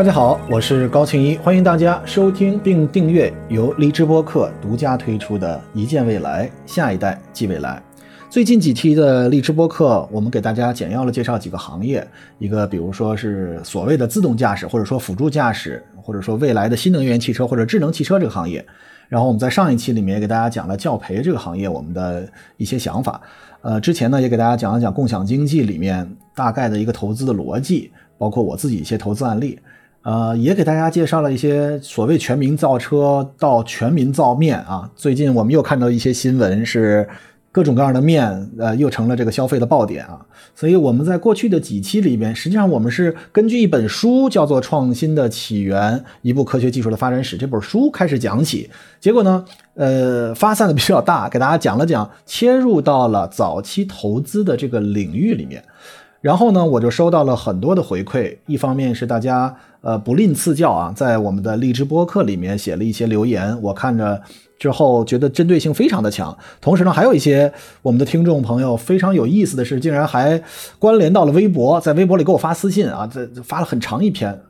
大家好，我是高庆一，欢迎大家收听并订阅由荔枝播客独家推出的《一见未来，下一代即未来》。最近几期的荔枝播客，我们给大家简要的介绍几个行业，一个比如说是所谓的自动驾驶，或者说辅助驾驶，或者说未来的新能源汽车或者智能汽车这个行业。然后我们在上一期里面也给大家讲了教培这个行业我们的一些想法。呃，之前呢也给大家讲了讲共享经济里面大概的一个投资的逻辑，包括我自己一些投资案例。呃，也给大家介绍了一些所谓全民造车到全民造面啊。最近我们又看到一些新闻，是各种各样的面，呃，又成了这个消费的爆点啊。所以我们在过去的几期里边，实际上我们是根据一本书叫做《创新的起源：一部科学技术的发展史》这本书开始讲起。结果呢，呃，发散的比较大，给大家讲了讲，切入到了早期投资的这个领域里面。然后呢，我就收到了很多的回馈，一方面是大家呃不吝赐教啊，在我们的荔枝播客里面写了一些留言，我看着之后觉得针对性非常的强。同时呢，还有一些我们的听众朋友非常有意思的是，竟然还关联到了微博，在微博里给我发私信啊，这发了很长一篇。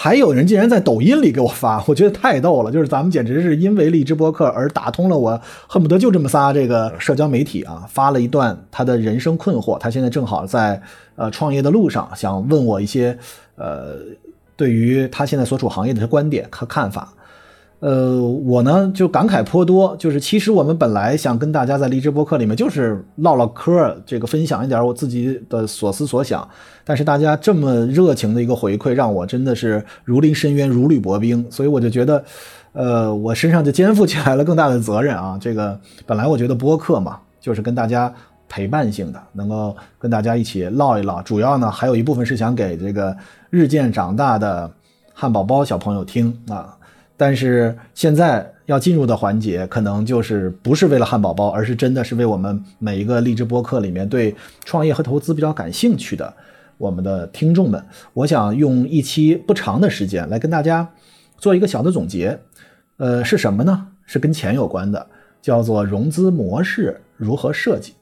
还有人竟然在抖音里给我发，我觉得太逗了。就是咱们简直是因为荔枝播客而打通了我恨不得就这么仨这个社交媒体啊，发了一段他的人生困惑。他现在正好在呃创业的路上，想问我一些呃对于他现在所处行业的观点和看法。呃，我呢就感慨颇多，就是其实我们本来想跟大家在离职播客里面就是唠唠嗑，这个分享一点我自己的所思所想，但是大家这么热情的一个回馈，让我真的是如临深渊，如履薄冰，所以我就觉得，呃，我身上就肩负起来了更大的责任啊。这个本来我觉得播客嘛，就是跟大家陪伴性的，能够跟大家一起唠一唠，主要呢还有一部分是想给这个日渐长大的汉堡包小朋友听啊。但是现在要进入的环节，可能就是不是为了汉堡包，而是真的是为我们每一个励志播客里面对创业和投资比较感兴趣的我们的听众们。我想用一期不长的时间来跟大家做一个小的总结。呃，是什么呢？是跟钱有关的，叫做融资模式如何设计。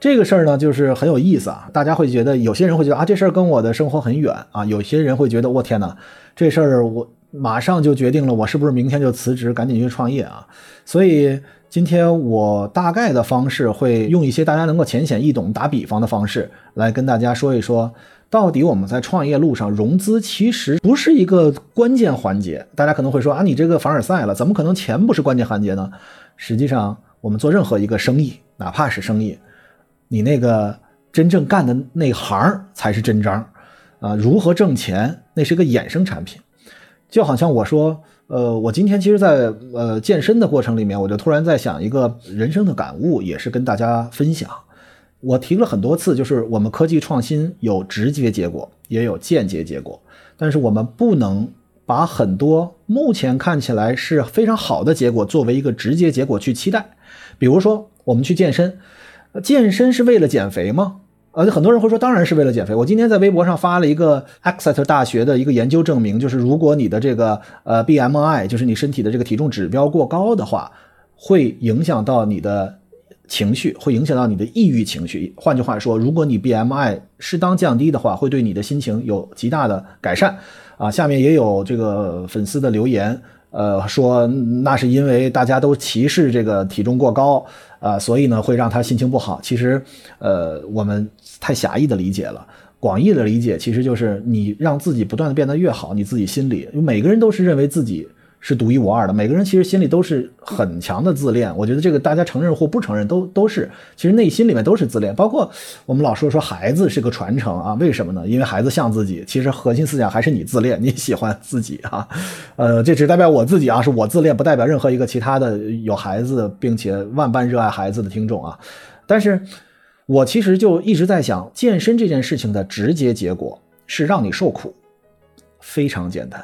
这个事儿呢，就是很有意思啊。大家会觉得，有些人会觉得啊，这事儿跟我的生活很远啊。有些人会觉得，我天哪，这事儿我。马上就决定了，我是不是明天就辞职，赶紧去创业啊？所以今天我大概的方式会用一些大家能够浅显易懂、打比方的方式来跟大家说一说，到底我们在创业路上融资其实不是一个关键环节。大家可能会说啊，你这个凡尔赛了，怎么可能钱不是关键环节呢？实际上，我们做任何一个生意，哪怕是生意，你那个真正干的那行才是真章啊！如何挣钱，那是个衍生产品。就好像我说，呃，我今天其实，在呃健身的过程里面，我就突然在想一个人生的感悟，也是跟大家分享。我提了很多次，就是我们科技创新有直接结果，也有间接结果，但是我们不能把很多目前看起来是非常好的结果作为一个直接结果去期待。比如说，我们去健身，健身是为了减肥吗？呃，很多人会说，当然是为了减肥。我今天在微博上发了一个 Exeter 大学的一个研究证明，就是如果你的这个呃 BMI，就是你身体的这个体重指标过高的话，会影响到你的情绪，会影响到你的抑郁情绪。换句话说，如果你 BMI 适当降低的话，会对你的心情有极大的改善。啊，下面也有这个粉丝的留言。呃，说那是因为大家都歧视这个体重过高啊，所以呢会让他心情不好。其实，呃，我们太狭义的理解了，广义的理解其实就是你让自己不断的变得越好，你自己心里，每个人都是认为自己。是独一无二的。每个人其实心里都是很强的自恋，我觉得这个大家承认或不承认都都是，其实内心里面都是自恋。包括我们老说说孩子是个传承啊，为什么呢？因为孩子像自己，其实核心思想还是你自恋，你喜欢自己啊。呃，这只代表我自己啊，是我自恋，不代表任何一个其他的有孩子并且万般热爱孩子的听众啊。但是我其实就一直在想，健身这件事情的直接结果是让你受苦，非常简单。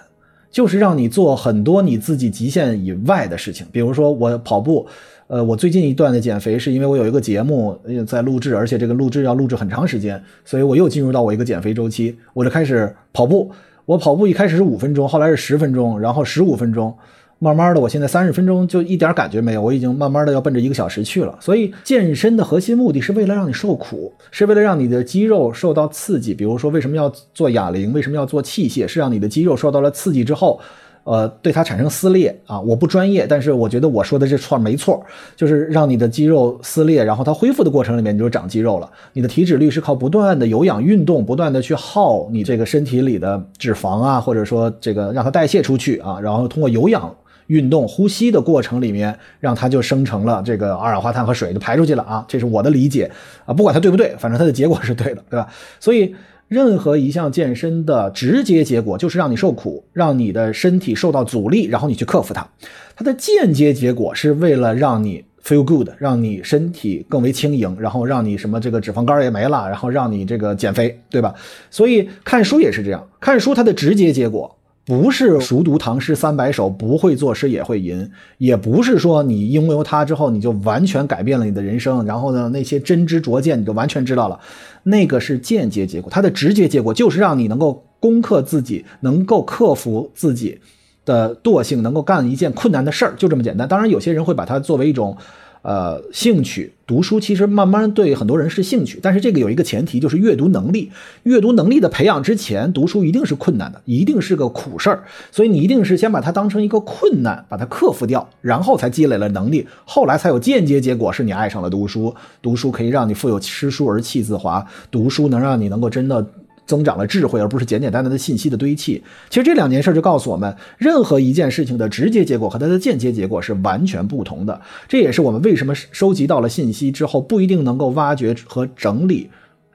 就是让你做很多你自己极限以外的事情，比如说我跑步，呃，我最近一段的减肥是因为我有一个节目在录制，而且这个录制要录制很长时间，所以我又进入到我一个减肥周期，我就开始跑步。我跑步一开始是五分钟，后来是十分钟，然后十五分钟，慢慢的，我现在三十分钟就一点感觉没有，我已经慢慢的要奔着一个小时去了。所以健身的核心目的是为了让你受苦，是为了让你的肌肉受到刺激。比如说，为什么要做哑铃？为什么要做器械？是让你的肌肉受到了刺激之后。呃，对它产生撕裂啊！我不专业，但是我觉得我说的这错没错，就是让你的肌肉撕裂，然后它恢复的过程里面你就长肌肉了。你的体脂率是靠不断的有氧运动，不断的去耗你这个身体里的脂肪啊，或者说这个让它代谢出去啊，然后通过有氧运动、呼吸的过程里面，让它就生成了这个二氧化碳和水就排出去了啊！这是我的理解啊，不管它对不对，反正它的结果是对的，对吧？所以。任何一项健身的直接结果就是让你受苦，让你的身体受到阻力，然后你去克服它。它的间接结果是为了让你 feel good，让你身体更为轻盈，然后让你什么这个脂肪肝也没了，然后让你这个减肥，对吧？所以看书也是这样，看书它的直接结果。不是熟读唐诗三百首，不会作诗也会吟，也不是说你拥有它之后你就完全改变了你的人生，然后呢那些真知灼见你就完全知道了，那个是间接结果，它的直接结果就是让你能够攻克自己，能够克服自己的惰性，能够干一件困难的事儿，就这么简单。当然，有些人会把它作为一种。呃，兴趣读书其实慢慢对很多人是兴趣，但是这个有一个前提，就是阅读能力。阅读能力的培养之前，读书一定是困难的，一定是个苦事儿。所以你一定是先把它当成一个困难，把它克服掉，然后才积累了能力，后来才有间接结果，是你爱上了读书。读书可以让你富有诗书而气自华，读书能让你能够真的。增长了智慧，而不是简简单单的信息的堆砌。其实这两件事就告诉我们，任何一件事情的直接结果和它的间接结果是完全不同的。这也是我们为什么收集到了信息之后不一定能够挖掘和整理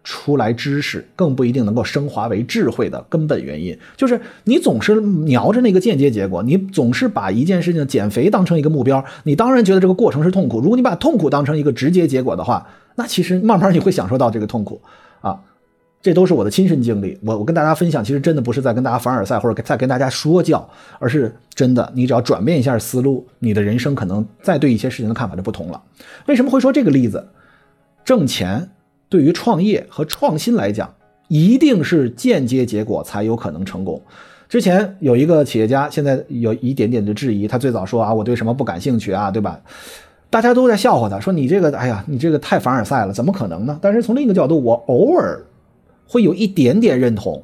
出来知识，更不一定能够升华为智慧的根本原因。就是你总是瞄着那个间接结果，你总是把一件事情减肥当成一个目标，你当然觉得这个过程是痛苦。如果你把痛苦当成一个直接结果的话，那其实慢慢你会享受到这个痛苦。这都是我的亲身经历，我我跟大家分享，其实真的不是在跟大家凡尔赛或者在跟大家说教，而是真的，你只要转变一下思路，你的人生可能再对一些事情的看法就不同了。为什么会说这个例子？挣钱对于创业和创新来讲，一定是间接结果才有可能成功。之前有一个企业家，现在有一点点的质疑，他最早说啊，我对什么不感兴趣啊，对吧？大家都在笑话他，说你这个，哎呀，你这个太凡尔赛了，怎么可能呢？但是从另一个角度，我偶尔。会有一点点认同，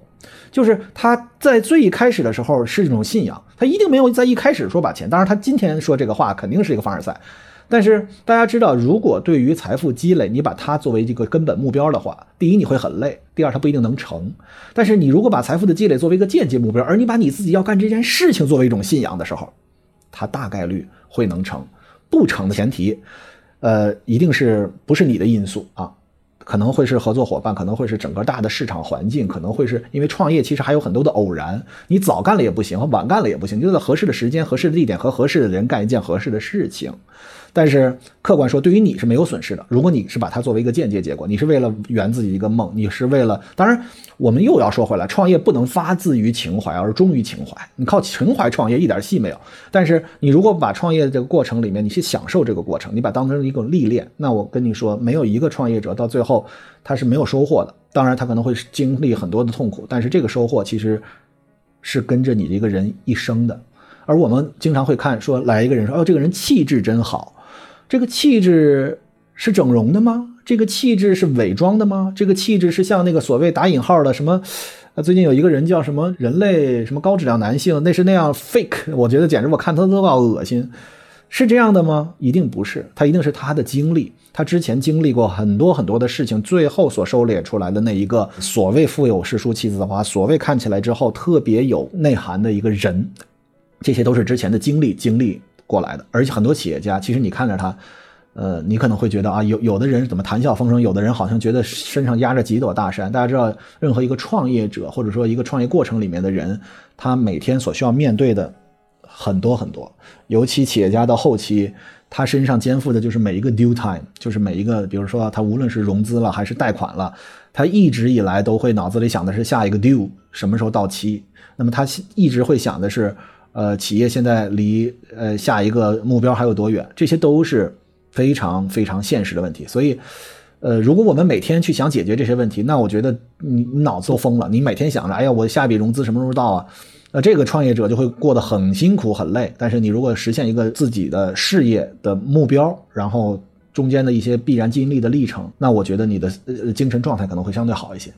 就是他在最一开始的时候是一种信仰，他一定没有在一开始说把钱。当然，他今天说这个话肯定是一个凡尔赛。但是大家知道，如果对于财富积累，你把它作为一个根本目标的话，第一你会很累，第二它不一定能成。但是你如果把财富的积累作为一个间接目标，而你把你自己要干这件事情作为一种信仰的时候，它大概率会能成。不成的前提，呃，一定是不是你的因素啊？可能会是合作伙伴，可能会是整个大的市场环境，可能会是因为创业，其实还有很多的偶然。你早干了也不行，晚干了也不行，就在合适的时间、合适的地点和合适的人干一件合适的事情。但是客观说，对于你是没有损失的。如果你是把它作为一个间接结果，你是为了圆自己一个梦，你是为了……当然，我们又要说回来，创业不能发自于情怀而忠于情怀。你靠情怀创业一点戏没有。但是你如果把创业这个过程里面，你去享受这个过程，你把当成一个历练，那我跟你说，没有一个创业者到最后他是没有收获的。当然，他可能会经历很多的痛苦，但是这个收获其实是跟着你这个人一生的。而我们经常会看说，来一个人说：“哦，这个人气质真好。”这个气质是整容的吗？这个气质是伪装的吗？这个气质是像那个所谓打引号的什么？啊，最近有一个人叫什么人类什么高质量男性，那是那样 fake，我觉得简直我看他都要恶心。是这样的吗？一定不是，他一定是他的经历，他之前经历过很多很多的事情，最后所收敛出来的那一个所谓富有诗书气质的话，所谓看起来之后特别有内涵的一个人，这些都是之前的经历经历。过来的，而且很多企业家，其实你看着他，呃，你可能会觉得啊，有有的人怎么谈笑风生，有的人好像觉得身上压着几朵大山。大家知道，任何一个创业者或者说一个创业过程里面的人，他每天所需要面对的很多很多，尤其企业家到后期，他身上肩负的就是每一个 due time，就是每一个，比如说他无论是融资了还是贷款了，他一直以来都会脑子里想的是下一个 due 什么时候到期，那么他一直会想的是。呃，企业现在离呃下一个目标还有多远？这些都是非常非常现实的问题。所以，呃，如果我们每天去想解决这些问题，那我觉得你你脑子都疯了。你每天想着，哎呀，我下笔融资什么时候到啊？那这个创业者就会过得很辛苦很累。但是你如果实现一个自己的事业的目标，然后中间的一些必然经历的历程，那我觉得你的呃精神状态可能会相对好一些。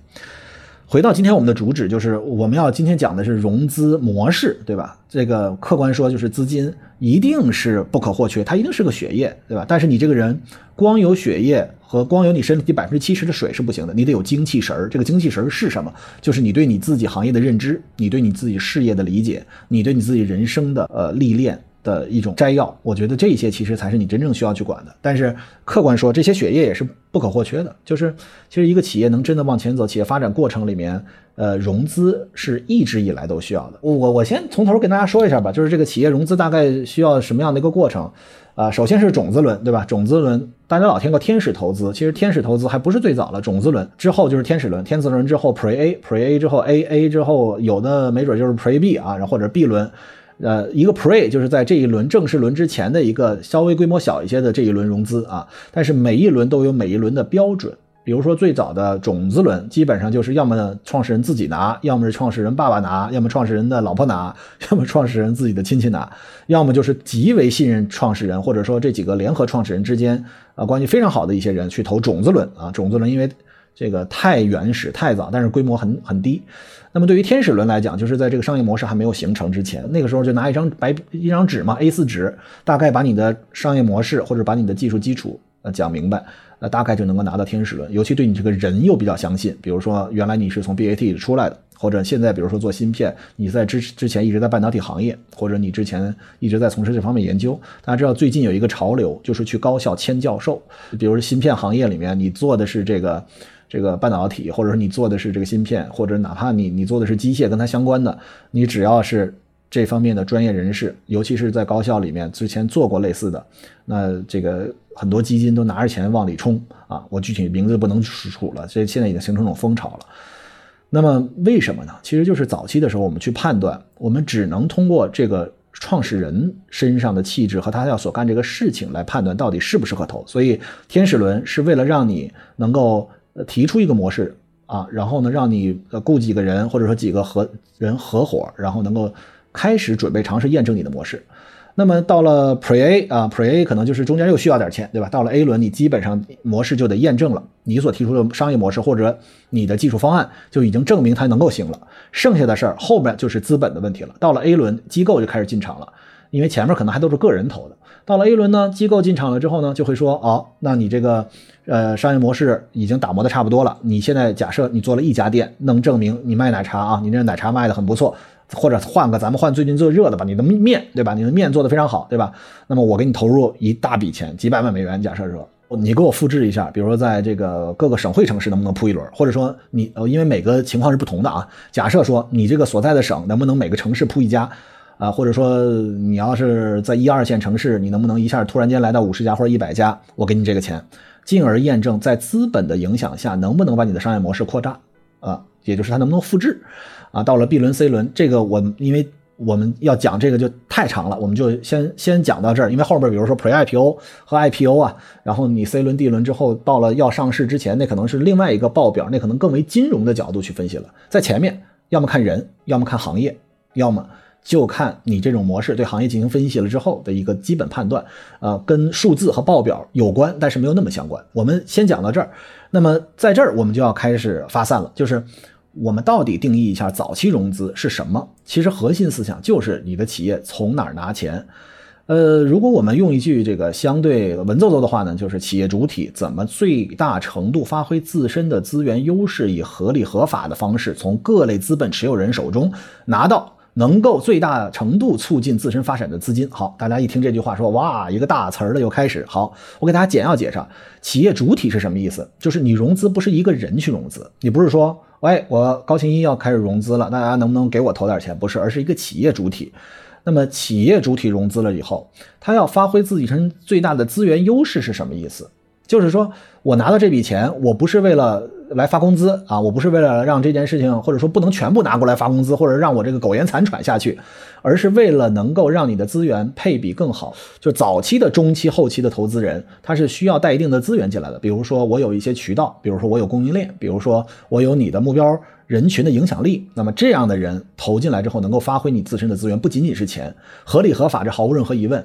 回到今天我们的主旨，就是我们要今天讲的是融资模式，对吧？这个客观说就是资金一定是不可或缺，它一定是个血液，对吧？但是你这个人光有血液和光有你身体百分之七十的水是不行的，你得有精气神儿。这个精气神儿是什么？就是你对你自己行业的认知，你对你自己事业的理解，你对你自己人生的呃历练。的一种摘要，我觉得这些其实才是你真正需要去管的。但是客观说，这些血液也是不可或缺的。就是其实一个企业能真的往前走，企业发展过程里面，呃，融资是一直以来都需要的。我我先从头跟大家说一下吧，就是这个企业融资大概需要什么样的一个过程啊？首先是种子轮，对吧？种子轮大家老听过天使投资，其实天使投资还不是最早的，种子轮之后就是天使轮，天使轮之后 Pre A，Pre A 之后 A A 之后有的没准就是 Pre B 啊，然后或者 B 轮。呃，一个 Pre 就是在这一轮正式轮之前的一个稍微规模小一些的这一轮融资啊，但是每一轮都有每一轮的标准。比如说最早的种子轮，基本上就是要么创始人自己拿，要么是创始人爸爸拿，要么创始人的老婆拿，要么创始人自己的亲戚拿，要么就是极为信任创始人，或者说这几个联合创始人之间啊关系非常好的一些人去投种子轮啊。种子轮因为这个太原始太早，但是规模很很低。那么对于天使轮来讲，就是在这个商业模式还没有形成之前，那个时候就拿一张白一张纸嘛，A4 纸，大概把你的商业模式或者把你的技术基础呃讲明白，呃大概就能够拿到天使轮。尤其对你这个人又比较相信，比如说原来你是从 BAT 出来的，或者现在比如说做芯片，你在之之前一直在半导体行业，或者你之前一直在从事这方面研究。大家知道最近有一个潮流，就是去高校签教授，比如说芯片行业里面，你做的是这个。这个半导体，或者说你做的是这个芯片，或者哪怕你你做的是机械跟它相关的，你只要是这方面的专业人士，尤其是在高校里面之前做过类似的，那这个很多基金都拿着钱往里冲啊。我具体名字不能数了，所以现在已经形成一种风潮了。那么为什么呢？其实就是早期的时候，我们去判断，我们只能通过这个创始人身上的气质和他要所干这个事情来判断到底适不适合投。所以天使轮是为了让你能够。提出一个模式啊，然后呢，让你雇几个人或者说几个合人合伙，然后能够开始准备尝试验证你的模式。那么到了 Pre A 啊，Pre A 可能就是中间又需要点钱，对吧？到了 A 轮，你基本上模式就得验证了，你所提出的商业模式或者你的技术方案就已经证明它能够行了。剩下的事儿后面就是资本的问题了。到了 A 轮，机构就开始进场了，因为前面可能还都是个人投的。到了 A 轮呢，机构进场了之后呢，就会说哦，那你这个。呃，商业模式已经打磨的差不多了。你现在假设你做了一家店，能证明你卖奶茶啊，你这奶茶卖的很不错，或者换个咱们换最近最热的吧，你的面对吧？你的面做的非常好，对吧？那么我给你投入一大笔钱，几百万美元，假设说你给我复制一下，比如说在这个各个省会城市能不能铺一轮，或者说你呃，因为每个情况是不同的啊。假设说你这个所在的省能不能每个城市铺一家啊？或者说你要是在一二线城市，你能不能一下突然间来到五十家或者一百家？我给你这个钱。进而验证在资本的影响下能不能把你的商业模式扩大啊，也就是它能不能复制啊。到了 B 轮、C 轮，这个我因为我们要讲这个就太长了，我们就先先讲到这儿。因为后边比如说 Pre IPO 和 IPO 啊，然后你 C 轮、D 轮之后到了要上市之前，那可能是另外一个报表，那可能更为金融的角度去分析了。在前面，要么看人，要么看行业，要么。就看你这种模式对行业进行分析了之后的一个基本判断，呃，跟数字和报表有关，但是没有那么相关。我们先讲到这儿。那么在这儿我们就要开始发散了，就是我们到底定义一下早期融资是什么？其实核心思想就是你的企业从哪儿拿钱。呃，如果我们用一句这个相对文绉绉的话呢，就是企业主体怎么最大程度发挥自身的资源优势，以合理合法的方式从各类资本持有人手中拿到。能够最大程度促进自身发展的资金。好，大家一听这句话，说哇，一个大词儿了，又开始。好，我给大家简要介绍，企业主体是什么意思？就是你融资不是一个人去融资，你不是说，喂，我高新一要开始融资了，大家能不能给我投点钱？不是，而是一个企业主体。那么企业主体融资了以后，他要发挥自己身最大的资源优势是什么意思？就是说我拿到这笔钱，我不是为了来发工资啊，我不是为了让这件事情，或者说不能全部拿过来发工资，或者让我这个苟延残喘下去，而是为了能够让你的资源配比更好。就早期的、中期、后期的投资人，他是需要带一定的资源进来的。比如说我有一些渠道，比如说我有供应链，比如说我有你的目标人群的影响力。那么这样的人投进来之后，能够发挥你自身的资源，不仅仅是钱，合理合法，这毫无任何疑问。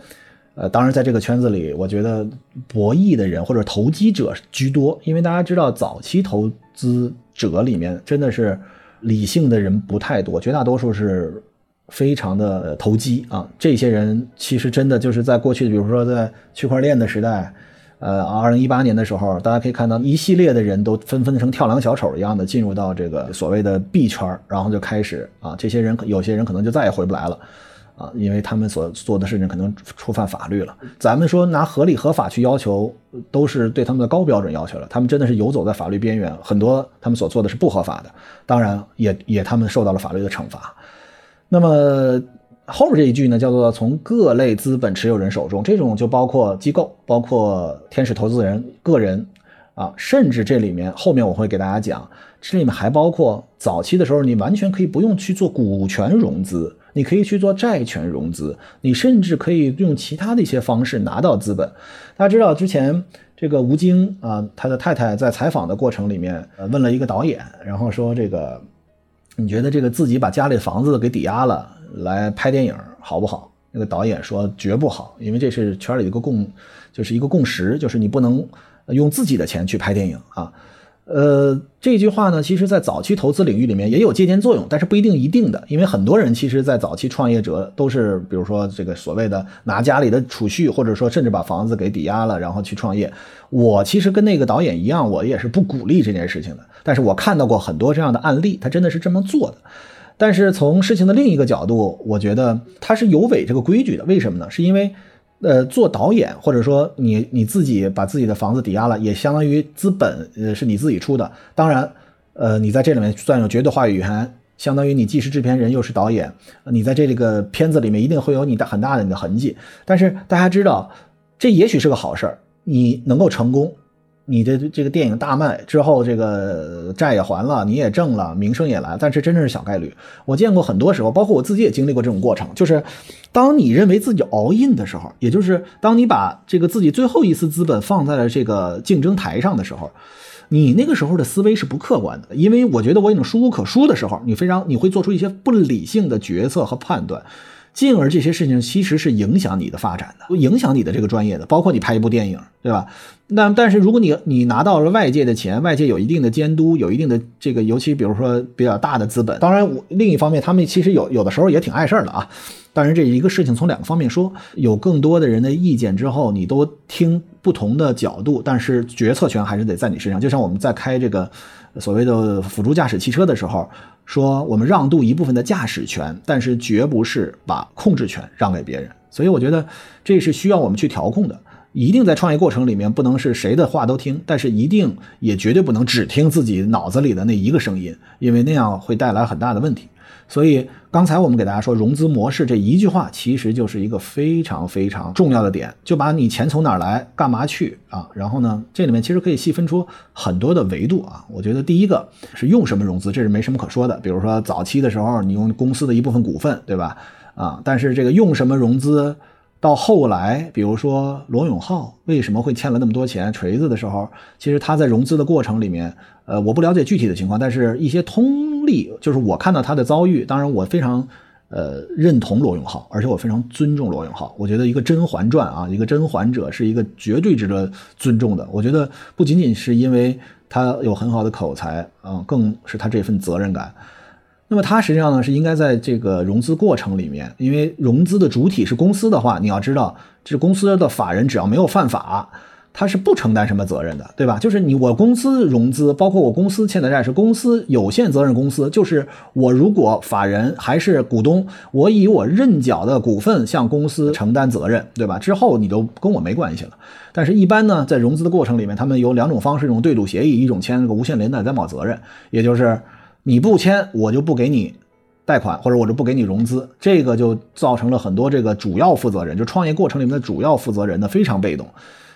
呃，当然，在这个圈子里，我觉得博弈的人或者投机者居多，因为大家知道，早期投资者里面真的是理性的人不太多，绝大多数是非常的投机啊。这些人其实真的就是在过去，比如说在区块链的时代，呃，二零一八年的时候，大家可以看到一系列的人都纷纷成跳梁小丑一样的进入到这个所谓的币圈，然后就开始啊，这些人有些人可能就再也回不来了。啊，因为他们所做的事情可能触犯法律了。咱们说拿合理合法去要求，都是对他们的高标准要求了。他们真的是游走在法律边缘，很多他们所做的是不合法的，当然也也他们受到了法律的惩罚。那么后面这一句呢，叫做从各类资本持有人手中，这种就包括机构，包括天使投资人、个人啊，甚至这里面后面我会给大家讲，这里面还包括早期的时候，你完全可以不用去做股权融资。你可以去做债权融资，你甚至可以用其他的一些方式拿到资本。大家知道之前这个吴京啊，他的太太在采访的过程里面，问了一个导演，然后说这个，你觉得这个自己把家里房子给抵押了来拍电影好不好？那个导演说绝不好，因为这是圈里一个共，就是一个共识，就是你不能用自己的钱去拍电影啊。呃，这句话呢，其实，在早期投资领域里面也有借鉴作用，但是不一定一定的，因为很多人其实，在早期创业者都是，比如说这个所谓的拿家里的储蓄，或者说甚至把房子给抵押了，然后去创业。我其实跟那个导演一样，我也是不鼓励这件事情的。但是我看到过很多这样的案例，他真的是这么做的。但是从事情的另一个角度，我觉得他是有违这个规矩的。为什么呢？是因为。呃，做导演，或者说你你自己把自己的房子抵押了，也相当于资本，呃，是你自己出的。当然，呃，你在这里面算有绝对话语权，相当于你既是制片人又是导演，你在这个片子里面一定会有你的很大的你的痕迹。但是大家知道，这也许是个好事儿，你能够成功。你的这个电影大卖之后，这个债也还了，你也挣了，名声也来，但是真正是小概率。我见过很多时候，包括我自己也经历过这种过程，就是当你认为自己 all in 的时候，也就是当你把这个自己最后一丝资本放在了这个竞争台上的时候，你那个时候的思维是不客观的，因为我觉得我已经输无可输的时候，你非常你会做出一些不理性的决策和判断。进而这些事情其实是影响你的发展的，影响你的这个专业的，包括你拍一部电影，对吧？那但是如果你你拿到了外界的钱，外界有一定的监督，有一定的这个，尤其比如说比较大的资本，当然我另一方面他们其实有有的时候也挺碍事儿的啊。当然这一个事情从两个方面说，有更多的人的意见之后，你都听不同的角度，但是决策权还是得在你身上。就像我们在开这个所谓的辅助驾驶汽车的时候。说我们让渡一部分的驾驶权，但是绝不是把控制权让给别人。所以我觉得这是需要我们去调控的。一定在创业过程里面不能是谁的话都听，但是一定也绝对不能只听自己脑子里的那一个声音，因为那样会带来很大的问题。所以刚才我们给大家说融资模式这一句话，其实就是一个非常非常重要的点，就把你钱从哪儿来，干嘛去啊？然后呢，这里面其实可以细分出很多的维度啊。我觉得第一个是用什么融资，这是没什么可说的。比如说早期的时候，你用公司的一部分股份，对吧？啊，但是这个用什么融资？到后来，比如说罗永浩为什么会欠了那么多钱？锤子的时候，其实他在融资的过程里面，呃，我不了解具体的情况，但是一些通例，就是我看到他的遭遇。当然，我非常呃认同罗永浩，而且我非常尊重罗永浩。我觉得一个甄嬛传啊，一个甄嬛者是一个绝对值得尊重的。我觉得不仅仅是因为他有很好的口才啊，更是他这份责任感。那么它实际上呢是应该在这个融资过程里面，因为融资的主体是公司的话，你要知道，这公司的法人只要没有犯法，他是不承担什么责任的，对吧？就是你我公司融资，包括我公司欠的债是公司有限责任公司，就是我如果法人还是股东，我以我认缴的股份向公司承担责任，对吧？之后你都跟我没关系了。但是，一般呢，在融资的过程里面，他们有两种方式，一种对赌协议，一种签那个无限连带担保责任，也就是。你不签，我就不给你贷款，或者我就不给你融资，这个就造成了很多这个主要负责人，就创业过程里面的主要负责人呢非常被动。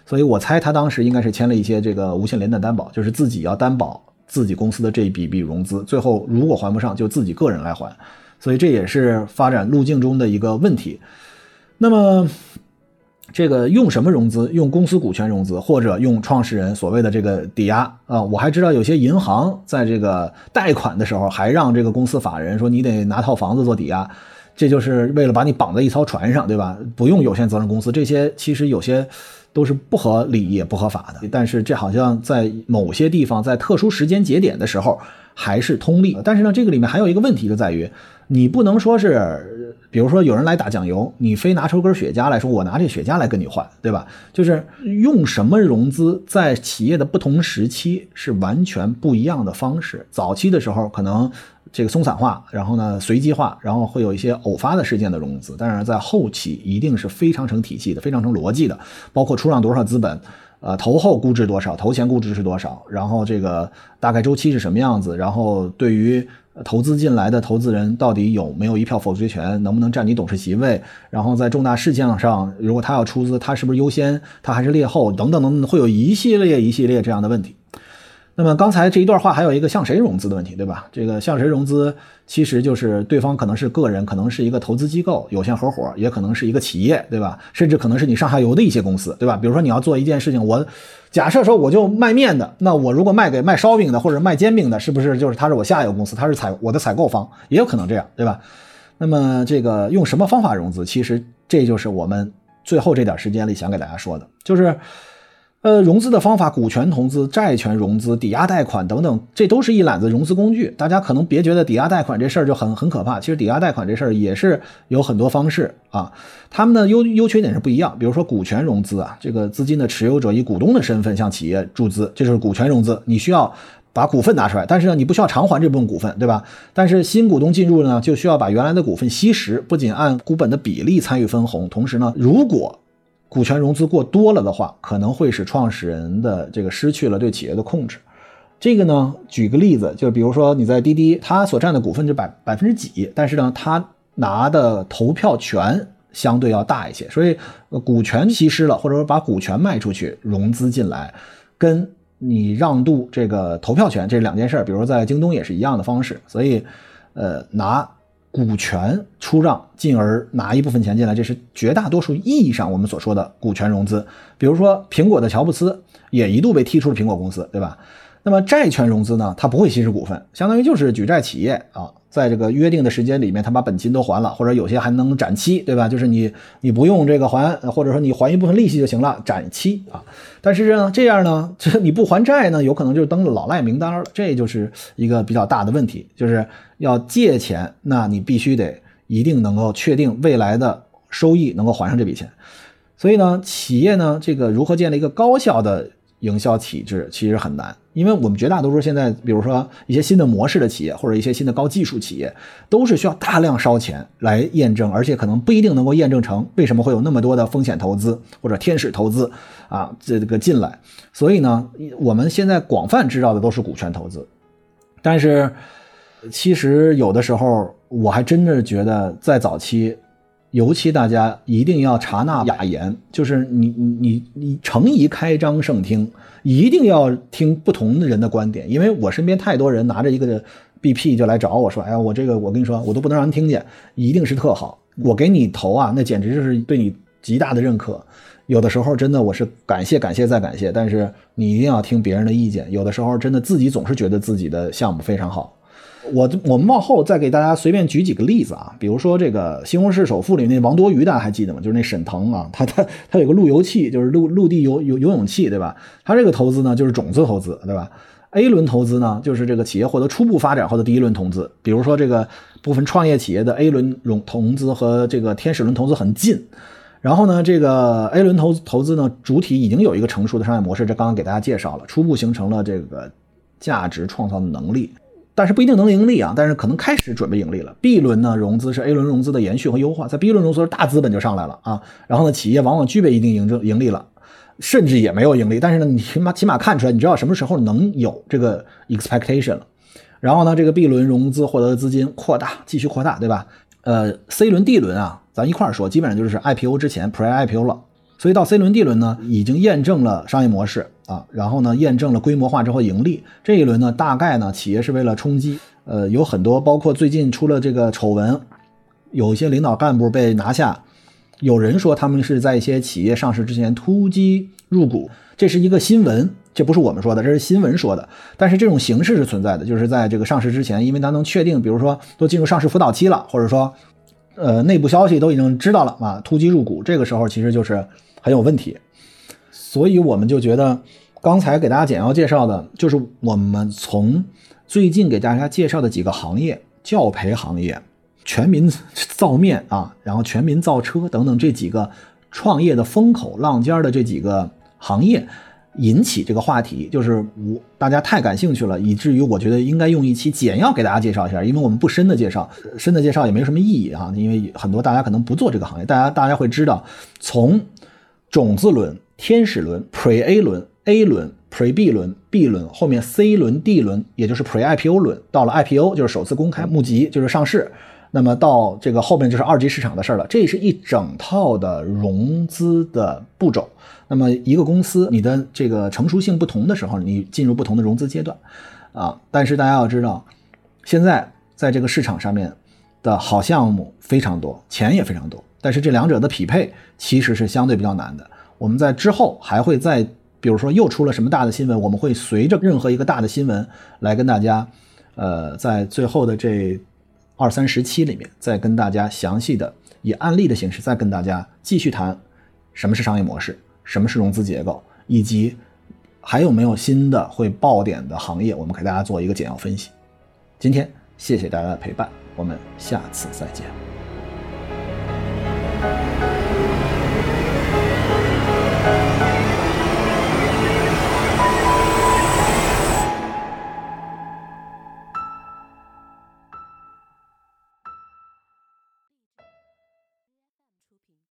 所以我猜他当时应该是签了一些这个无限连带担保，就是自己要担保自己公司的这一笔笔融资，最后如果还不上，就自己个人来还。所以这也是发展路径中的一个问题。那么。这个用什么融资？用公司股权融资，或者用创始人所谓的这个抵押啊？我还知道有些银行在这个贷款的时候，还让这个公司法人说你得拿套房子做抵押，这就是为了把你绑在一艘船上，对吧？不用有限责任公司，这些其实有些都是不合理也不合法的。但是这好像在某些地方，在特殊时间节点的时候还是通例。但是呢，这个里面还有一个问题就在于，你不能说是。比如说有人来打酱油，你非拿出根雪茄来说，我拿这雪茄来跟你换，对吧？就是用什么融资，在企业的不同时期是完全不一样的方式。早期的时候可能这个松散化，然后呢随机化，然后会有一些偶发的事件的融资，但是在后期一定是非常成体系的，非常成逻辑的，包括出让多少资本，呃投后估值多少，投前估值是多少，然后这个大概周期是什么样子，然后对于。投资进来的投资人到底有没有一票否决权？能不能占你董事席位？然后在重大事项上，如果他要出资，他是不是优先？他还是劣后？等等等等，会有一系列一系列这样的问题。那么刚才这一段话还有一个向谁融资的问题，对吧？这个向谁融资，其实就是对方可能是个人，可能是一个投资机构、有限合伙，也可能是一个企业，对吧？甚至可能是你上下游的一些公司，对吧？比如说你要做一件事情，我假设说我就卖面的，那我如果卖给卖烧饼的或者卖煎饼的，是不是就是他是我下游公司，他是采我的采购方，也有可能这样，对吧？那么这个用什么方法融资，其实这就是我们最后这点时间里想给大家说的，就是。呃，融资的方法，股权投资、债权融资、抵押贷款等等，这都是一揽子融资工具。大家可能别觉得抵押贷款这事儿就很很可怕，其实抵押贷款这事儿也是有很多方式啊。他们的优优缺点是不一样。比如说股权融资啊，这个资金的持有者以股东的身份向企业注资，这就是股权融资，你需要把股份拿出来，但是呢，你不需要偿还这部分股份，对吧？但是新股东进入呢，就需要把原来的股份稀释，不仅按股本的比例参与分红，同时呢，如果股权融资过多了的话，可能会使创始人的这个失去了对企业的控制。这个呢，举个例子，就比如说你在滴滴，他所占的股份就百百分之几，但是呢，他拿的投票权相对要大一些，所以股权稀释了，或者说把股权卖出去融资进来，跟你让渡这个投票权这两件事。比如说在京东也是一样的方式，所以呃拿。股权出让，进而拿一部分钱进来，这是绝大多数意义上我们所说的股权融资。比如说，苹果的乔布斯也一度被踢出了苹果公司，对吧？那么债权融资呢？它不会稀释股份，相当于就是举债企业啊，在这个约定的时间里面，他把本金都还了，或者有些还能展期，对吧？就是你你不用这个还，或者说你还一部分利息就行了，展期啊。但是呢，这样呢，这你不还债呢，有可能就登了老赖名单了，这就是一个比较大的问题，就是要借钱，那你必须得一定能够确定未来的收益能够还上这笔钱。所以呢，企业呢，这个如何建立一个高效的？营销体制其实很难，因为我们绝大多数现在，比如说一些新的模式的企业，或者一些新的高技术企业，都是需要大量烧钱来验证，而且可能不一定能够验证成。为什么会有那么多的风险投资或者天使投资啊？这个进来，所以呢，我们现在广泛知道的都是股权投资，但是其实有的时候，我还真的觉得在早期。尤其大家一定要察纳雅言，就是你你你你诚宜开张圣听，一定要听不同的人的观点，因为我身边太多人拿着一个 BP 就来找我说，哎呀，我这个我跟你说，我都不能让人听见，一定是特好，我给你投啊，那简直就是对你极大的认可。有的时候真的我是感谢感谢再感谢，但是你一定要听别人的意见。有的时候真的自己总是觉得自己的项目非常好。我我们往后再给大家随便举几个例子啊，比如说这个《西红柿首富》里那王多鱼，大家还记得吗？就是那沈腾啊，他他他有个路由器，就是陆陆地游游游泳器，对吧？他这个投资呢，就是种子投资，对吧？A 轮投资呢，就是这个企业获得初步发展后的第一轮投资，比如说这个部分创业企业的 A 轮融投资和这个天使轮投资很近，然后呢，这个 A 轮投投资呢，主体已经有一个成熟的商业模式，这刚刚给大家介绍了，初步形成了这个价值创造的能力。但是不一定能盈利啊，但是可能开始准备盈利了。B 轮呢融资是 A 轮融资的延续和优化，在 B 轮融资大资本就上来了啊，然后呢企业往往具备一定盈正盈利了，甚至也没有盈利，但是呢你起码起码看出来，你知道什么时候能有这个 expectation 了。然后呢这个 B 轮融资获得的资金扩大，继续扩大，对吧？呃 C 轮 D 轮啊，咱一块儿说，基本上就是 IPO 之前 pre IPO 了。所以到 C 轮、D 轮呢，已经验证了商业模式啊，然后呢，验证了规模化之后盈利。这一轮呢，大概呢，企业是为了冲击，呃，有很多，包括最近出了这个丑闻，有一些领导干部被拿下，有人说他们是在一些企业上市之前突击入股，这是一个新闻。这不是我们说的，这是新闻说的。但是这种形式是存在的，就是在这个上市之前，因为它能确定，比如说都进入上市辅导期了，或者说，呃，内部消息都已经知道了啊，突击入股，这个时候其实就是很有问题。所以我们就觉得，刚才给大家简要介绍的，就是我们从最近给大家介绍的几个行业，教培行业、全民造面啊，然后全民造车等等这几个创业的风口浪尖的这几个行业。引起这个话题，就是我大家太感兴趣了，以至于我觉得应该用一期简要给大家介绍一下，因为我们不深的介绍，深的介绍也没什么意义啊，因为很多大家可能不做这个行业，大家大家会知道，从种子轮、天使轮、Pre A 轮、A 轮、Pre B 轮、B 轮，后面 C 轮、D 轮，也就是 Pre IPO 轮，到了 IPO 就是首次公开募集，就是上市。那么到这个后面就是二级市场的事儿了，这是一整套的融资的步骤。那么一个公司，你的这个成熟性不同的时候，你进入不同的融资阶段，啊，但是大家要知道，现在在这个市场上面的好项目非常多，钱也非常多，但是这两者的匹配其实是相对比较难的。我们在之后还会再，比如说又出了什么大的新闻，我们会随着任何一个大的新闻来跟大家，呃，在最后的这。二三十期里面，再跟大家详细的以案例的形式，再跟大家继续谈什么是商业模式，什么是融资结构，以及还有没有新的会爆点的行业，我们给大家做一个简要分析。今天谢谢大家的陪伴，我们下次再见。